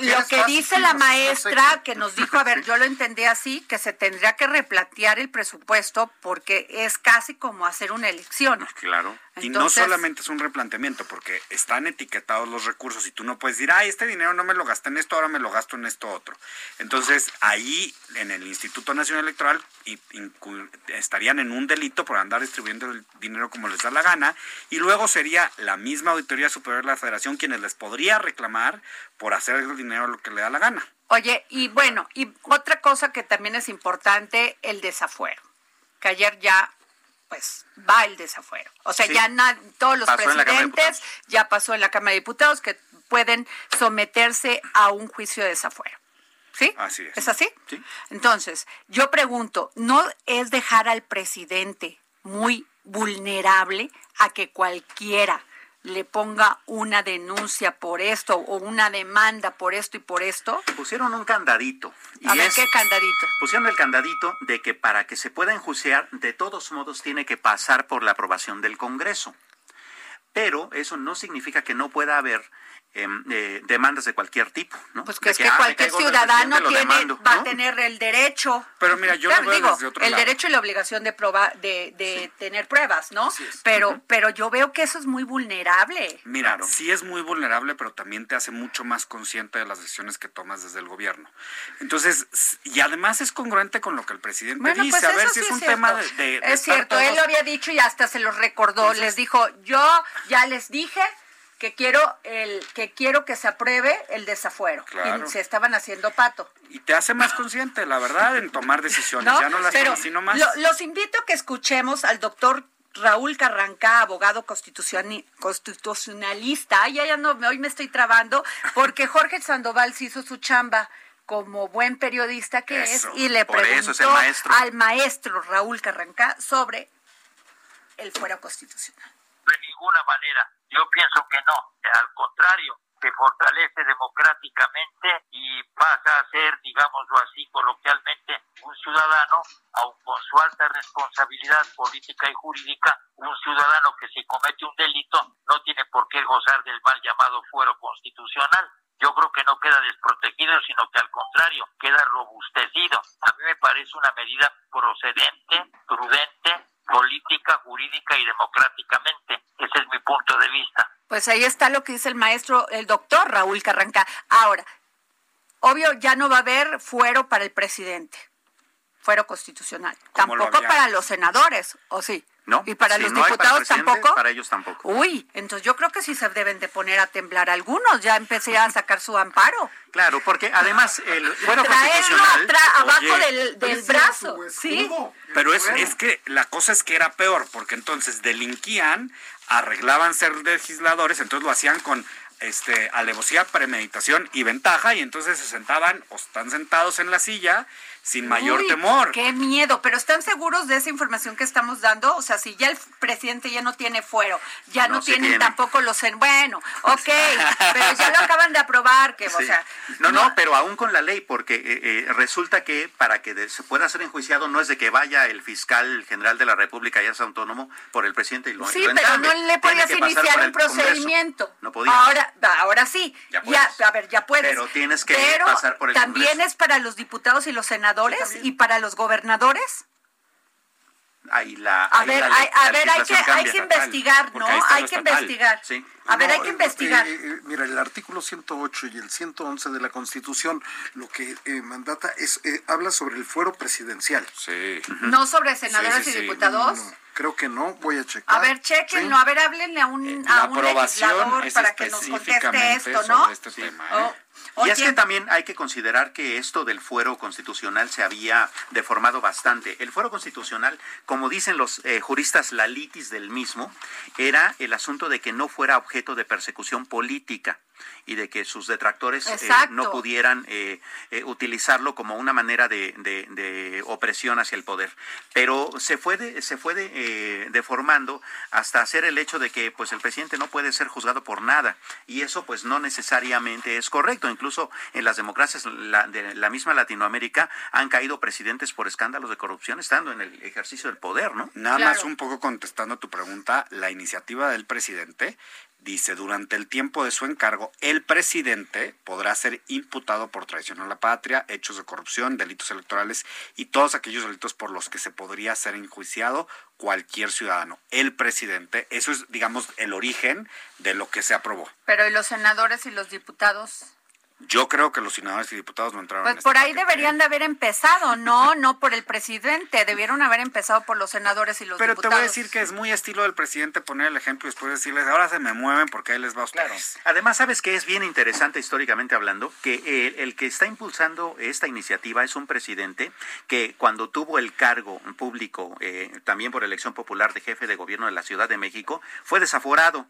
lo que dice la maestra que nos dijo, a ver, yo lo entendí así, que se tendría que replantear el presupuesto porque es casi como hacer una elección. Claro. Y no solamente es un replanteamiento, porque están etiquetados los recursos y tú no puedes decir, ay, este dinero no me lo gasté en esto, ahora me lo gasto en esto otro. Entonces, ahí en el Instituto Nacional Electoral estarían en un delito por andar distribuyendo el dinero como les da la gana, y luego sería la misma Auditoría Superior de la Federación quienes les podría reclamar por hacer el dinero lo que le da la gana. Oye, y bueno, y otra cosa que también es importante, el desafuero, que ayer ya pues va el desafuero. O sea, ya todos los presidentes ya pasó en la Cámara de Diputados que pueden someterse a un juicio de desafuero. ¿Sí? Así es. ¿Es así? Sí. Entonces, yo pregunto, ¿no es dejar al presidente muy vulnerable a que cualquiera le ponga una denuncia por esto o una demanda por esto y por esto? Pusieron un candadito. Y a ver, ¿qué candadito? Pusieron el candadito de que para que se pueda enjuiciar, de todos modos tiene que pasar por la aprobación del Congreso. Pero eso no significa que no pueda haber Eh, demandas de cualquier tipo, ¿no? Pues que es que, ah, cualquier ciudadano tiene, va a tener el derecho. Pero mira, yo lo veo digo, desde otro el derecho y la obligación de probar, de, de tener pruebas, ¿no? Pero, pero yo veo que eso es muy vulnerable. Mira, sí es muy vulnerable, pero también te hace mucho más consciente de las decisiones que tomas desde el gobierno. Entonces, y además es congruente con lo que el presidente dice. Pues a ver si es un tema de, Es cierto, él lo había dicho y hasta se los recordó. les dijo, yo ya les dije que quiero el que quiero que se apruebe el desafuero. Y se estaban haciendo pato. Y te hace más consciente la verdad en tomar decisiones. Ya no las Pero más. los invito a que escuchemos al doctor Raúl Carranca, abogado constitucionalista. Ay, ya, no, hoy me estoy trabando porque Jorge Sandoval se hizo su chamba como buen periodista que es y le preguntó al maestro Raúl Carranca sobre el fuero constitucional. De ninguna manera yo pienso que no, al contrario, se fortalece democráticamente y pasa a ser, digámoslo así coloquialmente, un ciudadano, aun con su alta responsabilidad política y jurídica, un ciudadano que si comete un delito no tiene por qué gozar del mal llamado fuero constitucional. Yo creo que no queda desprotegido, sino que al contrario, queda robustecido. A mí me parece una medida procedente, prudente, política, jurídica y democráticamente. Ese es mi punto de vista. Pues ahí está lo que dice el maestro, el doctor Raúl Carranca. Ahora, obvio, ya no va a haber fuero para el presidente, fuero constitucional. Tampoco para los senadores, ¿o sí? No, y para los diputados tampoco. Para ellos tampoco. Uy, entonces yo creo que sí se deben de poner a temblar algunos. Ya empecé a sacar su amparo. Claro, porque además el bueno constitucional abajo del, del brazo, sí. Pero es, es que la cosa es que era peor, porque entonces delinquían, arreglaban ser legisladores, entonces lo hacían con este, alevosía, premeditación y ventaja, y entonces se sentaban o están sentados en la silla sin mayor temor. Qué miedo, pero ¿están seguros de esa información que estamos dando? O sea, si ya el presidente ya no tiene fuero, ya no, tienen tampoco los... Bueno, ok, pero ya lo acaban de aprobar parque, o sea. no, no, pero aún con la ley, porque eh, eh, resulta que para que se pueda ser enjuiciado no es de que vaya el fiscal general de la República, ya es autónomo, por el presidente y lo Sí, lo pero no le podías que iniciar un Congreso. procedimiento. No podía. Ahora, ahora sí. Ya Ya, puedes. a ver, ya puedes. Pero tienes que Pero pasar por el también Congreso. es para los diputados y los senadores y para los gobernadores. Ahí la, A ahí ver, la hay, a ver, hay que, hay que investigar, ¿no? Hay que estatal. investigar. Sí. A ver, hay que eh, investigar. eh, eh, mira, el artículo 108 y el 111 de la Constitución lo que eh, mandata es, eh, habla sobre el fuero presidencial. Sí. No sobre senadores Sí, sí, y sí. diputados. No, creo que no, voy a checar. A ver, chequenlo, Sí. a ver, háblenle a un, Eh, a un legislador es para que nos conteste esto, ¿no? este tema. ¿eh? Y es que también hay que considerar que esto del fuero constitucional se había deformado bastante. El fuero constitucional, como dicen los eh, juristas, la litis del mismo, era el asunto de que no fuera objeto de persecución política y de que sus detractores eh, no pudieran eh, eh, utilizarlo como una manera de, de- de opresión hacia el poder. Pero se fue, de- se fue de, eh, deformando hasta hacer el hecho de que pues el presidente no puede ser juzgado por nada y eso pues no necesariamente es correcto. Incluso en las democracias la- de la misma Latinoamérica han caído presidentes por escándalos de corrupción estando en el ejercicio del poder, ¿no? Nada Claro. más un poco contestando tu pregunta, la iniciativa del presidente dice, durante el tiempo de su encargo, el presidente podrá ser imputado por traición a la patria, hechos de corrupción, delitos electorales y todos aquellos delitos por los que se podría ser enjuiciado cualquier ciudadano. El presidente, eso es, digamos, el origen de lo que se aprobó. pero ¿y los senadores y los diputados? Yo creo que los senadores y diputados no entraron en Pues este por ahí paquete, deberían de haber empezado, no, no por el presidente, debieron haber empezado por los senadores y los Pero te diputados. voy a decir que es muy estilo del presidente poner el ejemplo y después decirles, ahora se me mueven porque ahí les va a ustedes. Además, sabes que es bien interesante históricamente hablando que el, el que está impulsando esta iniciativa es un presidente que cuando tuvo el cargo público, eh, también por elección popular de jefe de gobierno de la Ciudad de México, fue desaforado.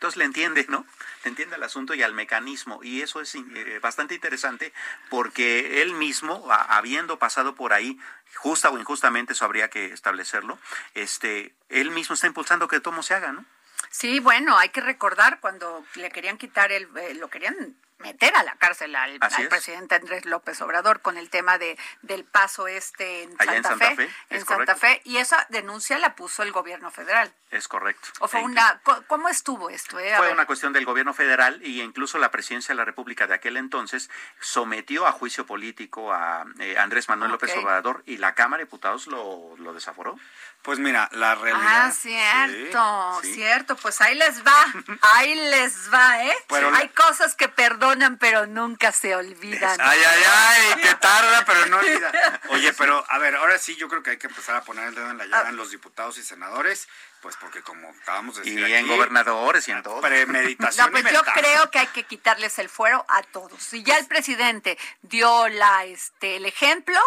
Entonces le entiende, ¿no? Le entiende al asunto y al mecanismo. Y eso es eh, bastante interesante porque él mismo, habiendo pasado por ahí, justa o injustamente, eso habría que establecerlo, este, él mismo está impulsando que todo se haga, ¿no? Sí, bueno, hay que recordar cuando le querían quitar el, eh, lo querían meter a la cárcel al, presidente Andrés López Obrador con el tema de del paso este en Allá en Santa, Santa Fe, Fe, en Santa. Fe y esa denuncia la puso el gobierno federal. Es correcto. O fue E una ¿cómo estuvo esto? eh? Fue ver. una cuestión del gobierno federal y incluso la presidencia de la República de aquel entonces sometió a juicio político a eh, Andrés Manuel López. Obrador y la Cámara de Diputados lo, lo desaforó. Pues mira, la realidad... Ah, cierto, Sí, sí. cierto, pues ahí les va, ahí les va, ¿eh? Pero- Hay cosas que perdonan pero nunca se olvidan. Ay, ay, ay, que tarda, pero no olvida. Oye, pero a ver, ahora sí yo creo que hay que empezar a poner el dedo en la llaga en los diputados y senadores, pues porque como acabamos de Y decir en aquí, gobernadores y en todo. premeditación No, pues y yo creo que hay que quitarles el fuero a todos. Si ya el presidente dio la este el ejemplo,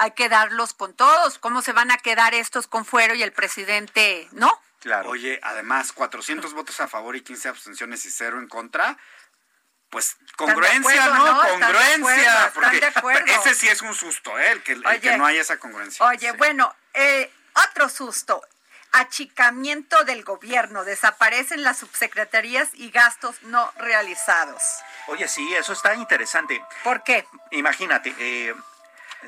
hay que darlos con todos. ¿Cómo se van a quedar estos con fuero y el presidente no? Claro. Oye, además, 400 votos a favor y 15 abstenciones y cero en contra. Pues congruencia, acuerdo, ¿no? ¿no? Están de Congruencia. están porque de acuerdo. ese sí es un susto, ¿eh? El que, el Oye. que no haya esa congruencia. Oye, Sí. bueno, eh, otro susto. Achicamiento del gobierno. Desaparecen las subsecretarías y gastos no realizados. Oye, sí, eso está interesante. ¿Por qué? Imagínate, eh,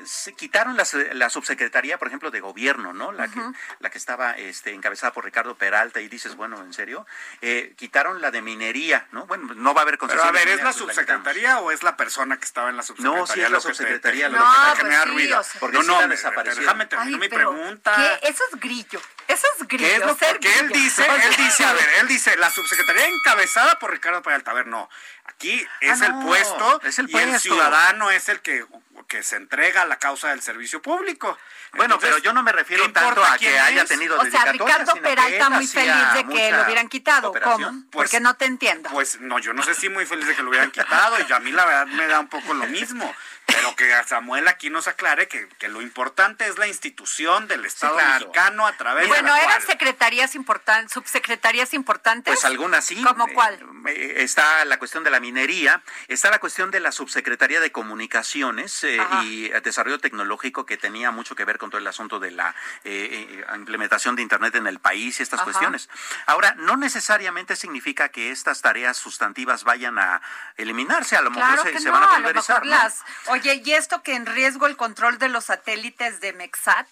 se quitaron las- la subsecretaría, por ejemplo, de gobierno, ¿no? La que, la que estaba este, encabezada por Ricardo Peralta y dices, bueno, ¿en serio? Eh, quitaron la de minería, ¿no? Bueno, no va a haber Pero concesión a ver, ¿es la pues subsecretaría o es la persona que estaba en la subsecretaría? No, sí es la subsecretaría, lo que No, pues sí, ruido. o sea. Porque no, sí no, desaparecieron. déjame terminar mi pregunta. ¿qué? Eso es grillo. Eso es grillo. ¿Qué es lo porque él dice? Él dice, a ver, él dice, la subsecretaría encabezada por Ricardo Peralta. A ver, no. Aquí es Ah, el puesto es el y el puesto. ciudadano es el que, que se entrega a la causa del servicio público. Bueno, Entonces, pero yo no me refiero ¿qué tanto a que haya tenido O sea, dedicatoria, Ricardo Peralta muy feliz de que lo hubieran quitado. operación. ¿Cómo? Pues- Porque no te entiendo. Pues no, yo no sé si muy feliz de que lo hubieran quitado y a mí la verdad me da un poco lo mismo. Pero que Samuel aquí nos aclare que, que lo importante es la institución del Estado mexicano a través bueno, de la eran cual- secretarías importantes, subsecretarías importantes. Pues algunas sí. ¿Cómo Eh, cuál? eh, está la cuestión de la minería, está la cuestión de la subsecretaría de comunicaciones eh, y desarrollo tecnológico que tenía mucho que ver con todo el asunto de la eh, implementación de Internet en el país y estas Ajá. cuestiones. Ahora, no necesariamente significa que estas tareas sustantivas vayan a eliminarse, a lo mejor se, que se no, van a a lo pulverizar. mejor ¿no? las... Oye, ¿y esto que en riesgo el control de los satélites de Mexat?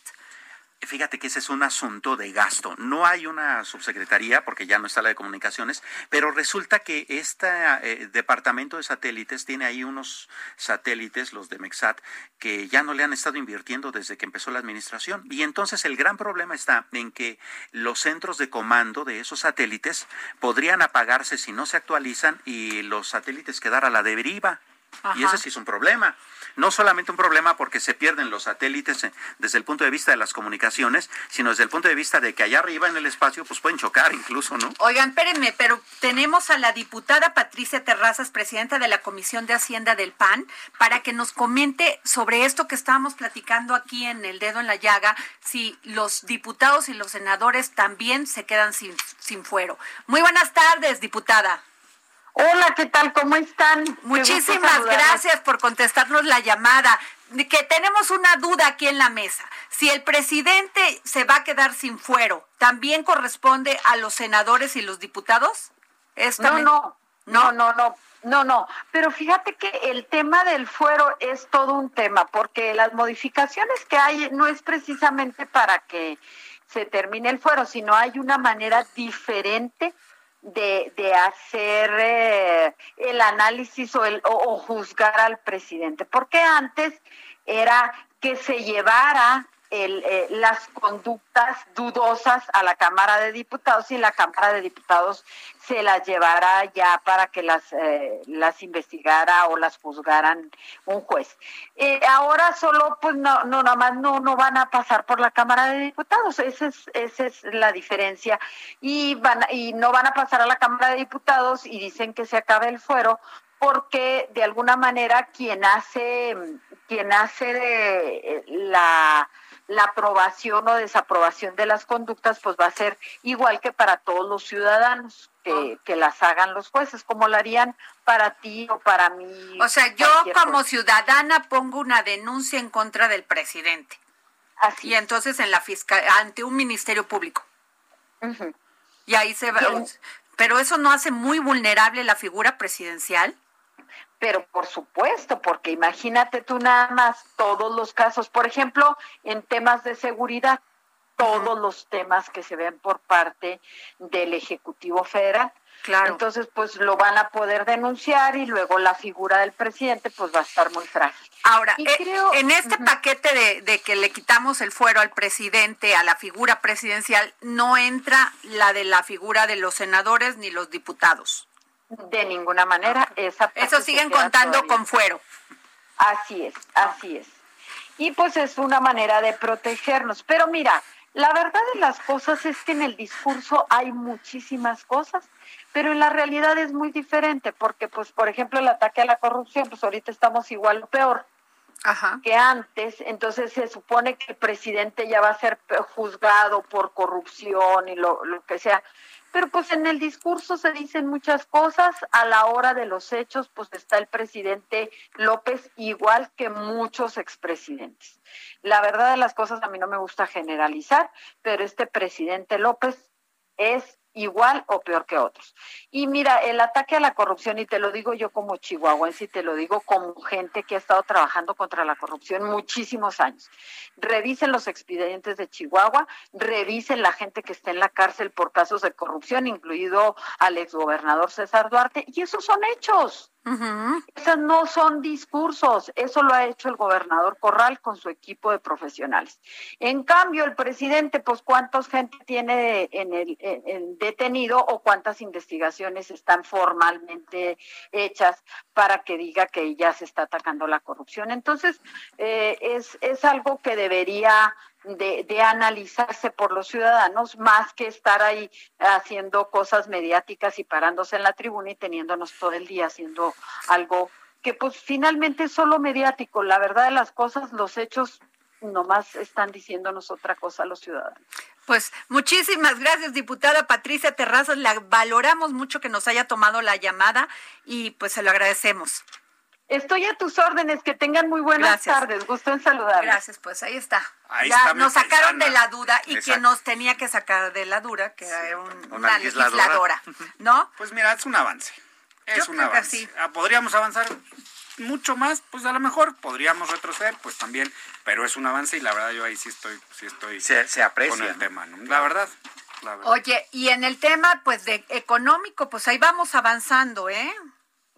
Fíjate que ese es un asunto de gasto. No hay una subsecretaría, porque ya no está la de comunicaciones, pero resulta que este departamento de satélites tiene ahí unos satélites, los de Mexat, que ya no le han estado invirtiendo desde que empezó la administración. Y entonces el gran problema está en que los centros de comando de esos satélites podrían apagarse si no se actualizan y los satélites quedar a la deriva. Y ese sí es un problema. No solamente un problema porque se pierden los satélites eh, desde el punto de vista de las comunicaciones, sino desde el punto de vista de que allá arriba en el espacio pues pueden chocar incluso, ¿no? Oigan, espérenme, pero tenemos a la diputada Patricia Terrazas, presidenta de la Comisión de Hacienda del PAN, para que nos comente sobre esto que estábamos platicando aquí en El Dedo en la Llaga, si los diputados y los senadores también se quedan sin, sin fuero. Muy buenas tardes, diputada. Hola, ¿qué tal? ¿Cómo están? Muchísimas gracias por contestarnos la llamada. Que tenemos una duda aquí en la mesa. Si el presidente se va a quedar sin fuero, ¿también corresponde a los senadores y los diputados? ¿Es No, no, no, no, no, no, no. Pero fíjate que el tema del fuero es todo un tema, porque las modificaciones que hay no es precisamente para que se termine el fuero, sino hay una manera diferente de, de hacer eh, el análisis o, el, o, o juzgar al presidente. Porque antes era que se llevara el, eh, las conductas dudosas a la Cámara de Diputados y la Cámara de Diputados se las llevara ya para que las, eh, las investigara o las juzgaran un juez. Eh, ahora solo, pues no, no, nada más no, no van a pasar por la Cámara de Diputados, esa es, esa es la diferencia. Y, van, y no van a pasar a la Cámara de Diputados y dicen que se acabe el fuero porque de alguna manera quien hace quien hace de, la la aprobación o desaprobación de las conductas pues va a ser igual que para todos los ciudadanos que, que las hagan los jueces como lo harían para ti o para mí O sea, yo como juez. ciudadana pongo una denuncia en contra del presidente así y entonces en la fiscal ante un ministerio público y ahí se va. Pero eso no hace muy vulnerable la figura presidencial. Pero por supuesto, porque imagínate tú nada más todos los casos, por ejemplo, en temas de seguridad, todos los temas que se ven por parte del Ejecutivo Federal. Claro. Entonces, pues lo van a poder denunciar y luego la figura del presidente pues va a estar muy frágil. Ahora, eh, creo- en este paquete de, de que le quitamos el fuero al presidente, a la figura presidencial, no entra la de la figura de los senadores ni los diputados. De ninguna manera, esa parte Eso siguen contando todavía. con fuero. Así es, así es. Y pues es una manera de protegernos. Pero mira, la verdad de las cosas es que en el discurso hay muchísimas cosas, pero en la realidad es muy diferente, porque pues por ejemplo el ataque a la corrupción, pues ahorita estamos igual o peor Ajá. que antes, entonces se supone que el presidente ya va a ser juzgado por corrupción y lo, lo que sea. Pero pues en el discurso se dicen muchas cosas, a la hora de los hechos pues está el presidente López igual que muchos expresidentes. La verdad de las cosas a mí no me gusta generalizar, pero este presidente López es igual o peor que otros. Y mira, el ataque a la corrupción, y te lo digo yo como chihuahuense, y te lo digo como gente que ha estado trabajando contra la corrupción muchísimos años. Revisen los expedientes de Chihuahua, revisen la gente que está en la cárcel por casos de corrupción, incluido al exgobernador César Duarte, y esos son hechos. Esos no son discursos, eso lo ha hecho el gobernador Corral con su equipo de profesionales. En cambio, el presidente, pues cuántos gente tiene en el en- en detenido o cuántas investigaciones están formalmente hechas para que diga que ya se está atacando la corrupción. Entonces, eh, es, es algo que debería de, de analizarse por los ciudadanos más que estar ahí haciendo cosas mediáticas y parándose en la tribuna y teniéndonos todo el día haciendo algo que pues finalmente es solo mediático. La verdad de las cosas, los hechos nomás están diciéndonos otra cosa a los ciudadanos. Pues muchísimas gracias, diputada Patricia Terrazas. Le valoramos mucho que nos haya tomado la llamada y pues se lo agradecemos. Estoy a tus órdenes, que tengan muy buenas tardes, gusto en saludar. Gracias, pues ahí está. ya nos sacaron de la duda y que nos tenía que sacar de la duda, que era una, legisladora. ¿no? Pues mira, es un avance. Es un avance. Ah, Podríamos avanzar mucho más, pues a lo mejor podríamos retroceder, pues también, pero es un avance y la verdad yo ahí sí estoy, sí estoy se, aprecia, con el tema, La verdad. Oye, y en el tema pues de económico, pues ahí vamos avanzando, ¿eh?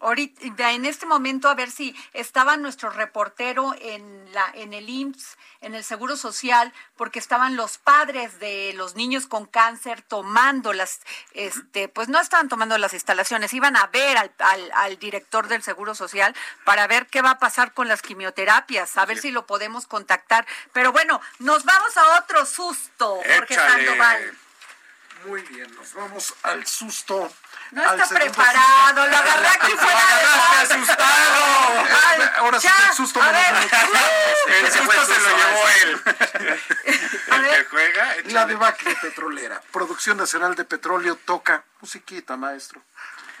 Ahorita, en este momento, a ver si estaba nuestro reportero en, la, en el IMSS, en el Seguro Social, porque estaban los padres de los niños con cáncer tomando las, este, pues no estaban tomando las instalaciones, iban a ver al, al, director del Seguro Social para ver qué va a pasar con las quimioterapias, a ver si lo podemos contactar. Pero bueno, nos vamos a otro susto, Jorge Sandoval. Muy bien, nos vamos al susto no está preparado, lo agarré aquí fuera de asustado. Ahora sí el susto me El susto se lo llevó él. El que juega. La debacle petrolera. Producción Nacional de Petróleo toca musiquita, maestro.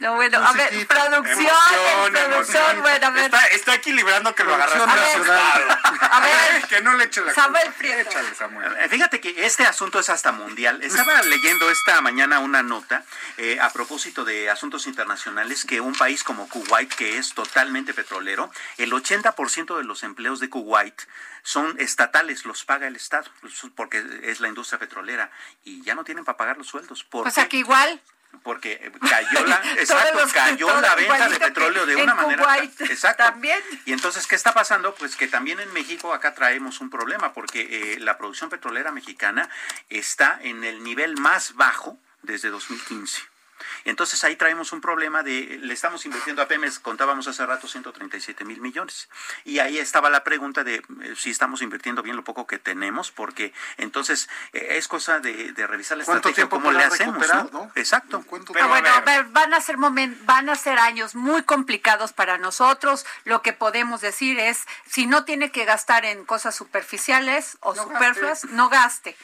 No, bueno, a ver, producción, producción, bueno, a ver. Está, equilibrando que lo agarras a, a ver, que no le eche la Samuel Prieto. Échale, Samuel. Eh, fíjate que este asunto es hasta mundial. Estaba leyendo esta mañana una nota eh, a propósito de asuntos internacionales que un país como Kuwait, que es totalmente petrolero, el 80% de los empleos de Kuwait son estatales, los paga el Estado, porque es la industria petrolera y ya no tienen para pagar los sueldos. O sea que igual porque cayó la, exacto, cayó la venta de petróleo de una manera. exacto. También. Y entonces, ¿qué está pasando? Pues que también en México acá traemos un problema, porque eh, la producción petrolera mexicana está en el nivel más bajo desde 2015. Entonces ahí traemos un problema de, le estamos invirtiendo a Pemex, contábamos hace rato 137 mil millones. Y ahí estaba la pregunta de eh, si estamos invirtiendo bien lo poco que tenemos, porque entonces eh, es cosa de, revisar la estrategia, cómo le hacemos. ¿no? Exacto. Pero bueno, van a ser van a ser años muy complicados para nosotros. Lo que podemos decir es, si no tiene que gastar en cosas superficiales o superfluas, no gaste.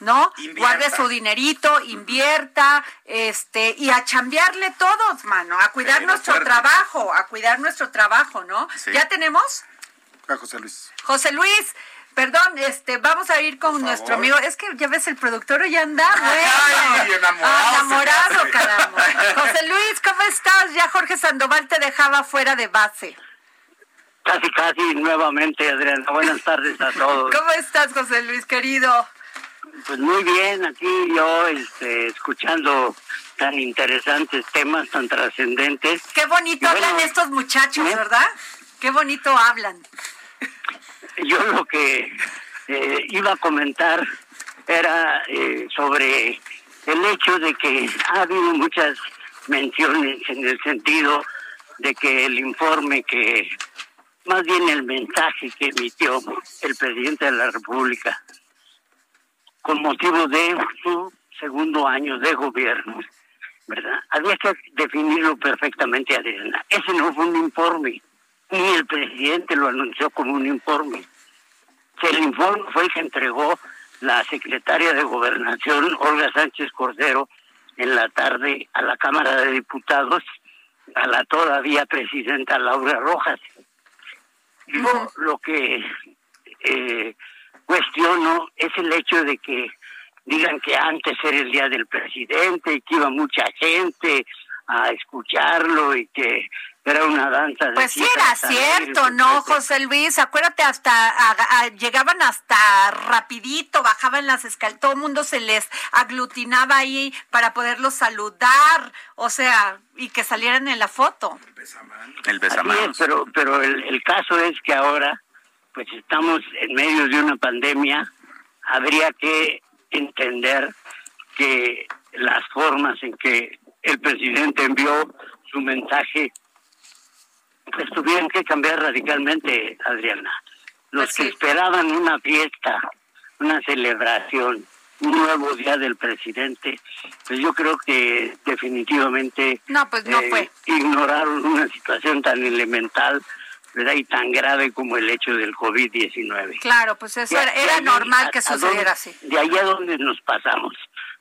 ¿No? Guarde su dinerito, invierta, este, y a chambearle todos, mano, a cuidar nuestro trabajo, a cuidar nuestro trabajo, ¿no? ¿Ya tenemos? A José Luis. José Luis, Perdón, este, vamos a ir con nuestro amigo. Es que ya ves, el productor ya anda, Ay, enamorado. enamorado, caramba. José Luis, ¿cómo estás? Ya Jorge Sandoval te dejaba fuera de base. Casi, casi, nuevamente, Adriana. Buenas tardes a todos. ¿Cómo estás, José Luis, querido? Pues muy bien, aquí yo este, escuchando tan interesantes temas, tan trascendentes. Qué bonito hablan estos muchachos, ¿eh? ¿verdad? Qué bonito hablan. Yo lo que eh, iba a comentar era eh, sobre el hecho de que ha habido muchas menciones en el sentido de que el informe que, más bien el mensaje que emitió el presidente de la República con motivo de su segundo año de gobierno, ¿verdad? Había que definirlo perfectamente, Adriana. Ese no fue un informe, ni el presidente lo anunció como un informe. El informe fue el que entregó la secretaria de Gobernación, Olga Sánchez Cordero, en la tarde a la Cámara de Diputados, a la todavía presidenta Laura Rojas. Yo lo que eh, cuestiono es el hecho de que digan que antes era el día del presidente y que iba mucha gente a escucharlo y que era una danza de Pues sí era cierto, ¿no, José Luis? Acuérdate, hasta llegaban hasta rapidito, bajaban las escaleras, todo el mundo se les aglutinaba ahí para poderlos saludar, o sea, y que salieran en la foto. El besamano. pero, pero el, el caso es que ahora pues estamos en medio de una pandemia, habría que entender que las formas en que el presidente envió su mensaje pues tuvieron que cambiar radicalmente, Adriana. Los que esperaban una fiesta, una celebración un nuevo día del presidente, pues yo creo que definitivamente no, pues no eh, ignoraron una situación tan elemental ¿verdad? y tan grave como el hecho del COVID-19. Claro, pues eso era, era normal que sucediera así. De allá donde nos pasamos.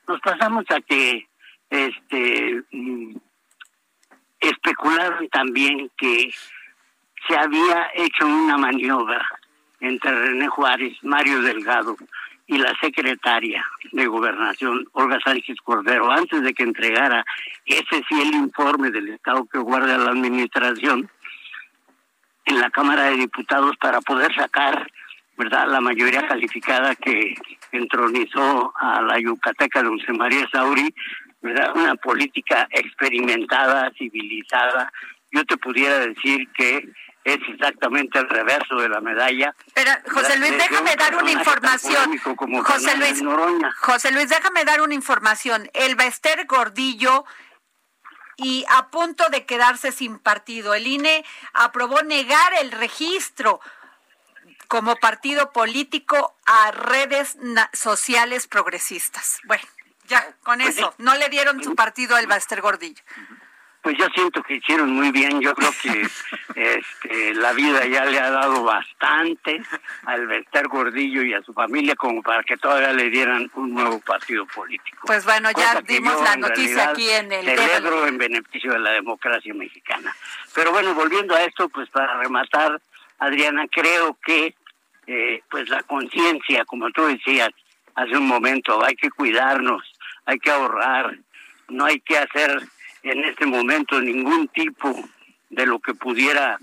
Nos pasamos a que este mm, especularon también que se había hecho una maniobra entre René Juárez, Mario Delgado y la secretaria de Gobernación, Olga Sánchez Cordero, antes de que entregara ese sí el informe del Estado que guarda la Administración en la Cámara de Diputados para poder sacar verdad la mayoría calificada que entronizó a la yucateca Dulce María Sauri, verdad una política experimentada, civilizada. Yo te pudiera decir que es exactamente el reverso de la medalla. Pero José Luis, déjame dar una información. José Luis, José Luis, déjame dar una información. El Bester Gordillo y a punto de quedarse sin partido. El INE aprobó negar el registro como partido político a redes sociales progresistas. Bueno, ya, con pues eso. No le dieron su partido al Bester Gordillo. Pues yo siento que hicieron muy bien. Yo creo que este, la vida ya le ha dado bastante al Bester Gordillo y a su familia como para que todavía le dieran un nuevo partido político. Pues bueno, ya dimos la noticia aquí en el celebro en beneficio de la democracia mexicana. Pero bueno, volviendo a esto, pues para rematar, Adriana, creo que eh, pues la conciencia, como tú decías hace un momento, hay que cuidarnos, hay que ahorrar, no hay que hacer en este momento ningún tipo de lo que pudiera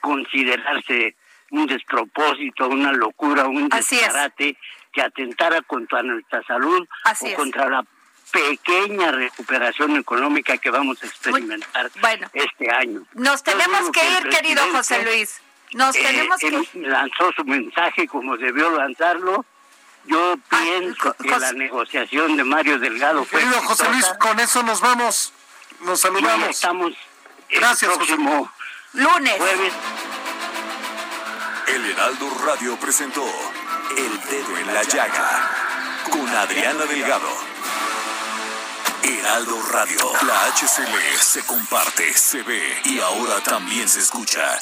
considerarse un despropósito, una locura, un disparate que atentara contra nuestra salud o contra la pequeña recuperación económica que vamos a experimentar este año. Nos tenemos que ir, querido José Luis. Nos eh, tenemos que lanzó su mensaje como debió lanzarlo. Yo ah, pienso que la negociación de Mario Delgado fue. Querido José Luis, con eso nos vamos. Nos saludamos. estamos Gracias, próximo lunes. Jueves. El Heraldo Radio presentó El Dedo en la Llaga con Adriana Delgado. Heraldo Radio, la HCL se comparte, se ve y ahora también se escucha.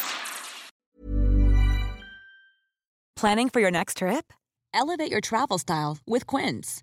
Planning for your next trip? Elevate your travel style with Quince.